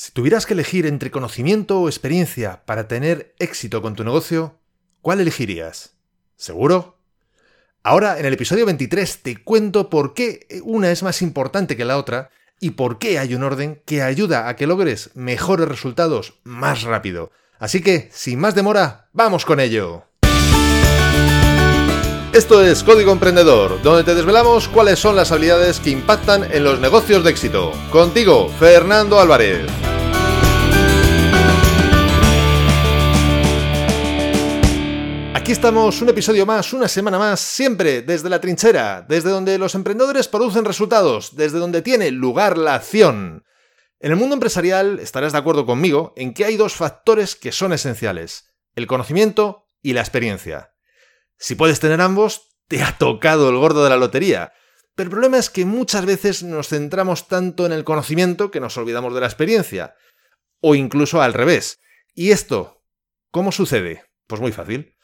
Si tuvieras que elegir entre conocimiento o experiencia para tener éxito con tu negocio, ¿cuál elegirías? ¿Seguro? Ahora, en el episodio 23, te cuento por qué una es más importante que la otra y por qué hay un orden que ayuda a que logres mejores resultados más rápido. Así que, sin más demora, vamos con ello. Esto es Código Emprendedor, donde te desvelamos cuáles son las habilidades que impactan en los negocios de éxito. Contigo, Fernando Álvarez. Aquí estamos, un episodio más, una semana más, siempre desde la trinchera, desde donde los emprendedores producen resultados, desde donde tiene lugar la acción. En el mundo empresarial estarás de acuerdo conmigo en que hay dos factores que son esenciales, el conocimiento y la experiencia. Si puedes tener ambos, te ha tocado el gordo de la lotería. Pero el problema es que muchas veces nos centramos tanto en el conocimiento que nos olvidamos de la experiencia. O incluso al revés. ¿Y esto? ¿Cómo sucede? Pues muy fácil.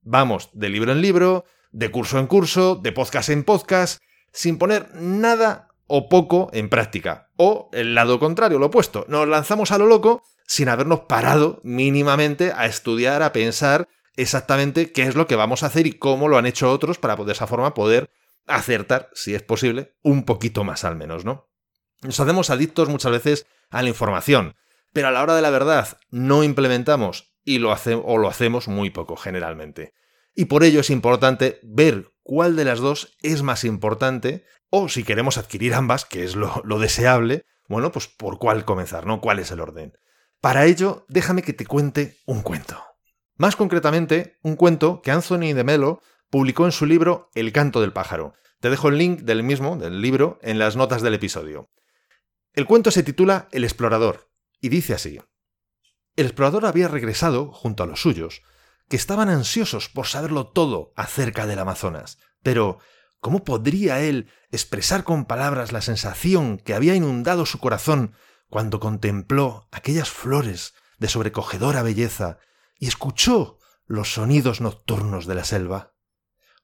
Vamos de libro en libro, de curso en curso, de podcast en podcast, sin poner nada o poco en práctica. O el lado contrario, lo opuesto. Nos lanzamos a lo loco sin habernos parado mínimamente a estudiar, a pensar exactamente qué es lo que vamos a hacer y cómo lo han hecho otros para de esa forma poder acertar, si es posible, un poquito más al menos, ¿no? Nos hacemos adictos muchas veces a la información, pero a la hora de la verdad no implementamos y lo o lo hacemos muy poco generalmente. Y por ello es importante ver cuál de las dos es más importante, o si queremos adquirir ambas, que es lo, lo deseable, bueno, pues por cuál comenzar, ¿no? ¿Cuál es el orden? Para ello, déjame que te cuente un cuento. Más concretamente, un cuento que Anthony de Melo publicó en su libro El canto del pájaro. Te dejo el link del mismo, del libro, en las notas del episodio. El cuento se titula El explorador, y dice así. El explorador había regresado junto a los suyos, que estaban ansiosos por saberlo todo acerca del Amazonas. Pero, ¿cómo podría él expresar con palabras la sensación que había inundado su corazón cuando contempló aquellas flores de sobrecogedora belleza y escuchó los sonidos nocturnos de la selva?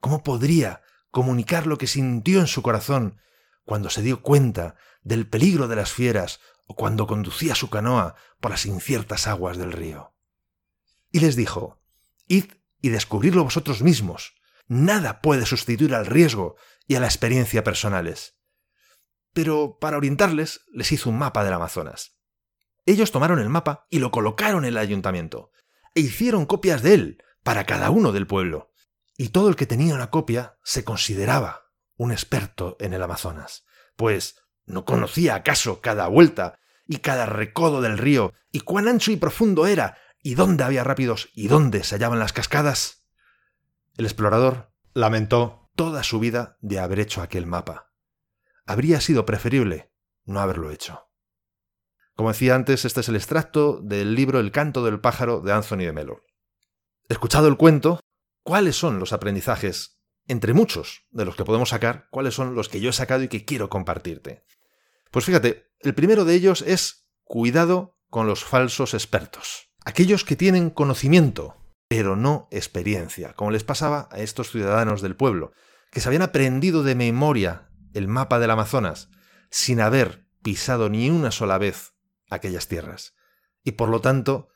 ¿Cómo podría comunicar lo que sintió en su corazón cuando se dio cuenta del peligro de las fieras o cuando conducía su canoa por las inciertas aguas del río. Y les dijo, Id y descubridlo vosotros mismos. Nada puede sustituir al riesgo y a la experiencia personales. Pero para orientarles les hizo un mapa del Amazonas. Ellos tomaron el mapa y lo colocaron en el ayuntamiento, e hicieron copias de él para cada uno del pueblo. Y todo el que tenía una copia se consideraba un experto en el Amazonas, pues ¿No conocía acaso cada vuelta y cada recodo del río, y cuán ancho y profundo era, y dónde había rápidos, y dónde se hallaban las cascadas? El explorador lamentó toda su vida de haber hecho aquel mapa. Habría sido preferible no haberlo hecho. Como decía antes, este es el extracto del libro El canto del pájaro de Anthony de Melo. Escuchado el cuento, ¿cuáles son los aprendizajes, entre muchos de los que podemos sacar, cuáles son los que yo he sacado y que quiero compartirte? Pues fíjate, el primero de ellos es cuidado con los falsos expertos. Aquellos que tienen conocimiento, pero no experiencia, como les pasaba a estos ciudadanos del pueblo, que se habían aprendido de memoria el mapa del Amazonas, sin haber pisado ni una sola vez aquellas tierras. Y por lo tanto,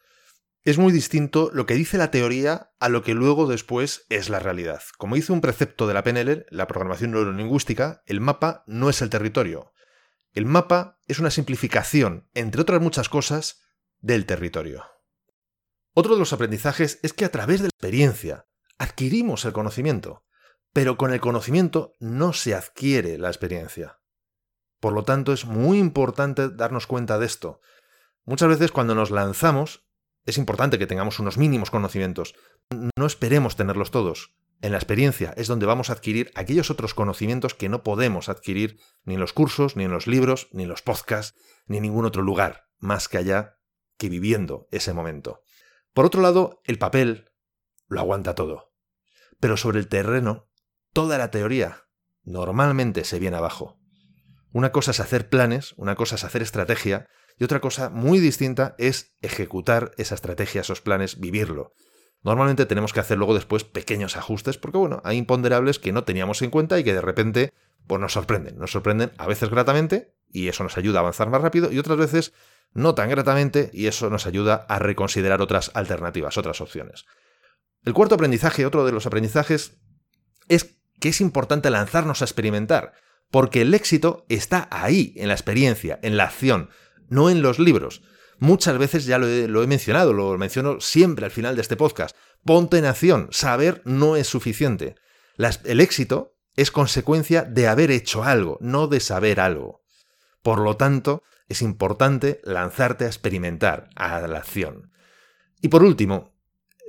es muy distinto lo que dice la teoría a lo que luego después es la realidad. Como dice un precepto de la PNL, la programación neurolingüística, el mapa no es el territorio, el mapa es una simplificación, entre otras muchas cosas, del territorio. Otro de los aprendizajes es que a través de la experiencia adquirimos el conocimiento, pero con el conocimiento no se adquiere la experiencia. Por lo tanto, es muy importante darnos cuenta de esto. Muchas veces cuando nos lanzamos, es importante que tengamos unos mínimos conocimientos. No esperemos tenerlos todos. En la experiencia es donde vamos a adquirir aquellos otros conocimientos que no podemos adquirir ni en los cursos, ni en los libros, ni en los podcasts, ni en ningún otro lugar, más que allá que viviendo ese momento. Por otro lado, el papel lo aguanta todo. Pero sobre el terreno, toda la teoría normalmente se viene abajo. Una cosa es hacer planes, una cosa es hacer estrategia, y otra cosa muy distinta es ejecutar esa estrategia, esos planes, vivirlo. Normalmente tenemos que hacer luego después pequeños ajustes porque, bueno, hay imponderables que no teníamos en cuenta y que de repente pues nos sorprenden. Nos sorprenden a veces gratamente y eso nos ayuda a avanzar más rápido y otras veces no tan gratamente, y eso nos ayuda a reconsiderar otras alternativas, otras opciones. El cuarto aprendizaje, otro de los aprendizajes, es que es importante lanzarnos a experimentar, porque el éxito está ahí, en la experiencia, en la acción, no en los libros. Muchas veces ya lo he, mencionado, lo menciono siempre al final de este podcast. Ponte en acción, saber no es suficiente. el éxito es consecuencia de haber hecho algo, no de saber algo. Por lo tanto, es importante lanzarte a experimentar, a la acción. Y por último,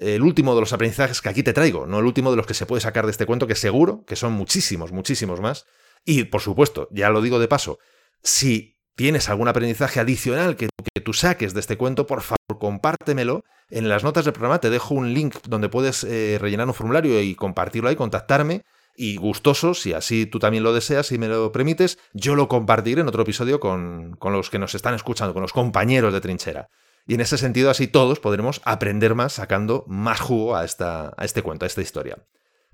el último de los aprendizajes que aquí te traigo, no el último de los que se puede sacar de este cuento, que seguro que son muchísimos, muchísimos más. Y por supuesto, ya lo digo de paso, si tienes algún aprendizaje adicional que, tú saques de este cuento, por favor, compártemelo. En las notas del programa te dejo un link donde puedes eh, rellenar un formulario y compartirlo ahí, contactarme y gustoso, si así tú también lo deseas y me lo permites, yo lo compartiré en otro episodio con, los que nos están escuchando, con los compañeros de trinchera. Y en ese sentido, así todos podremos aprender más sacando más jugo a, esta, a este cuento, a esta historia.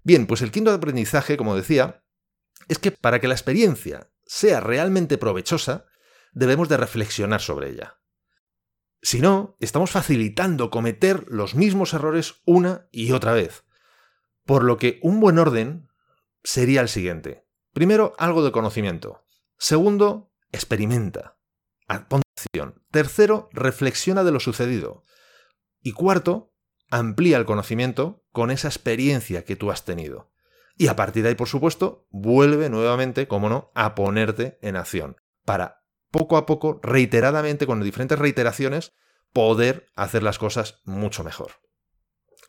Bien, pues el quinto aprendizaje, como decía, es que para que la experiencia sea realmente provechosa, debemos de reflexionar sobre ella. Si no, estamos facilitando cometer los mismos errores una y otra vez. Por lo que un buen orden sería el siguiente. Primero, algo de conocimiento. Segundo, experimenta. Atención. Tercero, reflexiona de lo sucedido. Y cuarto, amplía el conocimiento con esa experiencia que tú has tenido. Y a partir de ahí, por supuesto, vuelve nuevamente, como no, a ponerte en acción. Para poco a poco, reiteradamente, con diferentes reiteraciones, poder hacer las cosas mucho mejor.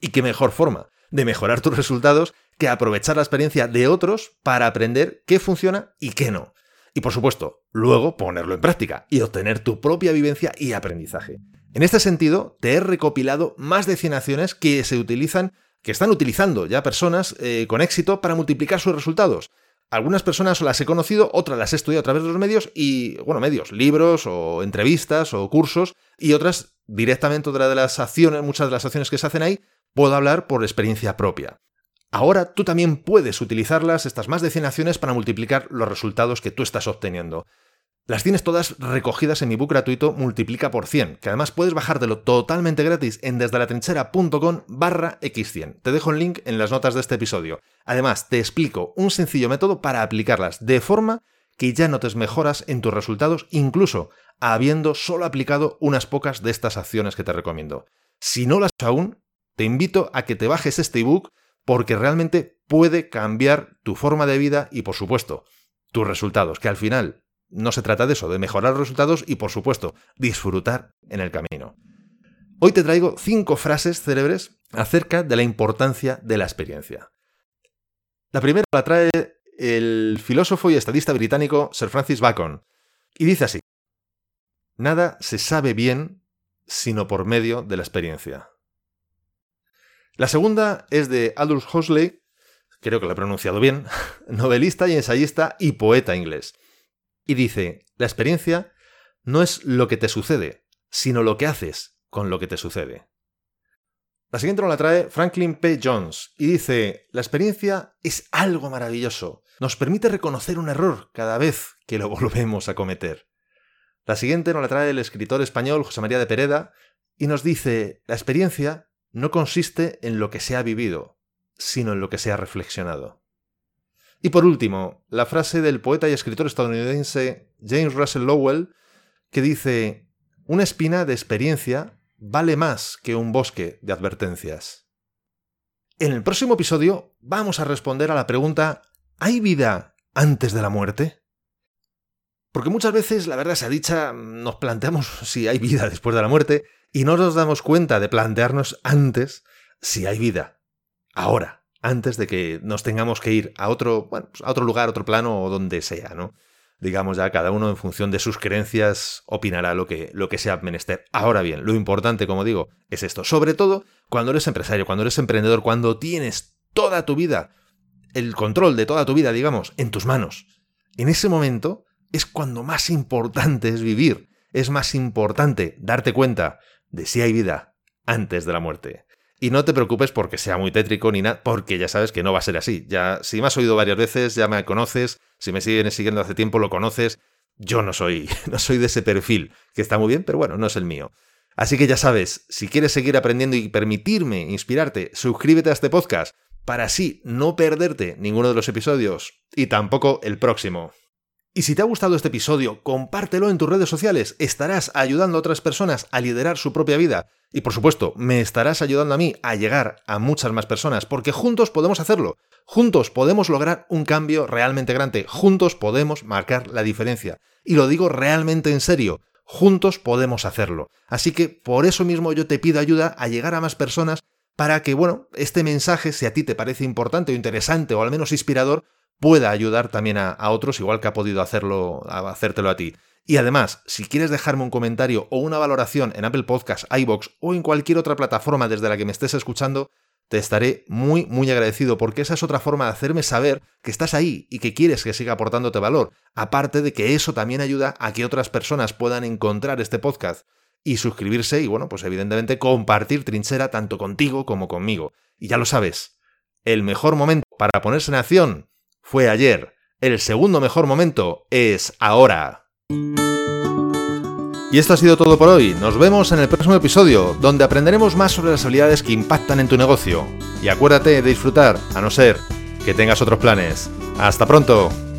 ¿Y qué mejor forma de mejorar tus resultados que aprovechar la experiencia de otros para aprender qué funciona y qué no. Y por supuesto, luego ponerlo en práctica y obtener tu propia vivencia y aprendizaje. En este sentido, te he recopilado más de 100 acciones que se utilizan, que están utilizando ya personas eh, con éxito para multiplicar sus resultados. Algunas personas las he conocido, otras las he estudiado a través de los medios y, bueno, medios, libros o entrevistas o cursos y otras directamente otra de las acciones, muchas de las acciones que se hacen ahí, puedo hablar por experiencia propia. Ahora tú también puedes utilizarlas, estas más de 100 acciones, para multiplicar los resultados que tú estás obteniendo. Las tienes todas recogidas en mi book gratuito Multiplica por 100, que además puedes bajártelo totalmente gratis en desdelatrinchera.com barra x100. Te dejo el link en las notas de este episodio. Además, te explico un sencillo método para aplicarlas de forma que ya notes mejoras en tus resultados, incluso habiendo solo aplicado unas pocas de estas acciones que te recomiendo. Si no las aún, te invito a que te bajes este ebook porque realmente puede cambiar tu forma de vida y, por supuesto, tus resultados, que al final no se trata de eso, de mejorar resultados y, por supuesto, disfrutar en el camino. Hoy te traigo cinco frases célebres acerca de la importancia de la experiencia. La primera la trae el filósofo y estadista británico Sir Francis Bacon, y dice así, Nada se sabe bien sino por medio de la experiencia. La segunda es de Aldous Huxley, creo que lo he pronunciado bien, novelista y ensayista y poeta inglés. Y dice, la experiencia no es lo que te sucede, sino lo que haces con lo que te sucede. La siguiente nos la trae Franklin P. Jones y dice, la experiencia es algo maravilloso, nos permite reconocer un error cada vez que lo volvemos a cometer. La siguiente nos la trae el escritor español José María de Pereda y nos dice, la experiencia no consiste en lo que se ha vivido, sino en lo que se ha reflexionado. Y por último, la frase del poeta y escritor estadounidense James Russell Lowell, que dice, una espina de experiencia vale más que un bosque de advertencias. En el próximo episodio vamos a responder a la pregunta, ¿hay vida antes de la muerte? Porque muchas veces, la verdad sea dicha, nos planteamos si hay vida después de la muerte y no nos damos cuenta de plantearnos antes si hay vida. Ahora, antes de que nos tengamos que ir a otro, bueno, pues a otro lugar, otro plano o donde sea, ¿no? Digamos ya cada uno en función de sus creencias opinará lo que, lo que sea menester. Ahora bien, lo importante, como digo, es esto. Sobre todo cuando eres empresario, cuando eres emprendedor, cuando tienes toda tu vida, el control de toda tu vida, digamos, en tus manos. En ese momento es cuando más importante es vivir. Es más importante darte cuenta de si hay vida antes de la muerte. Y no te preocupes porque sea muy tétrico ni nada, porque ya sabes que no va a ser así. Ya, si me has oído varias veces, ya me conoces, si me sigues siguiendo hace tiempo, lo conoces. yo no soy, no soy de ese perfil, que está muy bien, pero bueno, no es el mío. Así que ya sabes, si quieres seguir aprendiendo y permitirme inspirarte, suscríbete a este podcast para así no perderte ninguno de los episodios y tampoco el próximo. Y si te ha gustado este episodio, compártelo en tus redes sociales, estarás ayudando a otras personas a liderar su propia vida y por supuesto me estarás ayudando a mí a llegar a muchas más personas, porque juntos podemos hacerlo, juntos podemos lograr un cambio realmente grande, juntos podemos marcar la diferencia. Y lo digo realmente en serio, juntos podemos hacerlo. Así que por eso mismo yo te pido ayuda a llegar a más personas para que, bueno, este mensaje, si a ti te parece importante o interesante o al menos inspirador, pueda ayudar también a, otros, igual que ha podido hacerlo, a hacértelo a ti. Y además, si quieres dejarme un comentario o una valoración en Apple Podcasts, iBox o en cualquier otra plataforma desde la que me estés escuchando, te estaré muy, muy agradecido porque esa es otra forma de hacerme saber que estás ahí y que quieres que siga aportándote valor. Aparte de que eso también ayuda a que otras personas puedan encontrar este podcast y suscribirse y, bueno, pues evidentemente compartir trinchera tanto contigo como conmigo. Y ya lo sabes, el mejor momento para ponerse en acción fue ayer. El segundo mejor momento es ahora. Y esto ha sido todo por hoy. Nos vemos en el próximo episodio, donde aprenderemos más sobre las habilidades que impactan en tu negocio. Y acuérdate de disfrutar, a no ser que tengas otros planes. ¡Hasta pronto!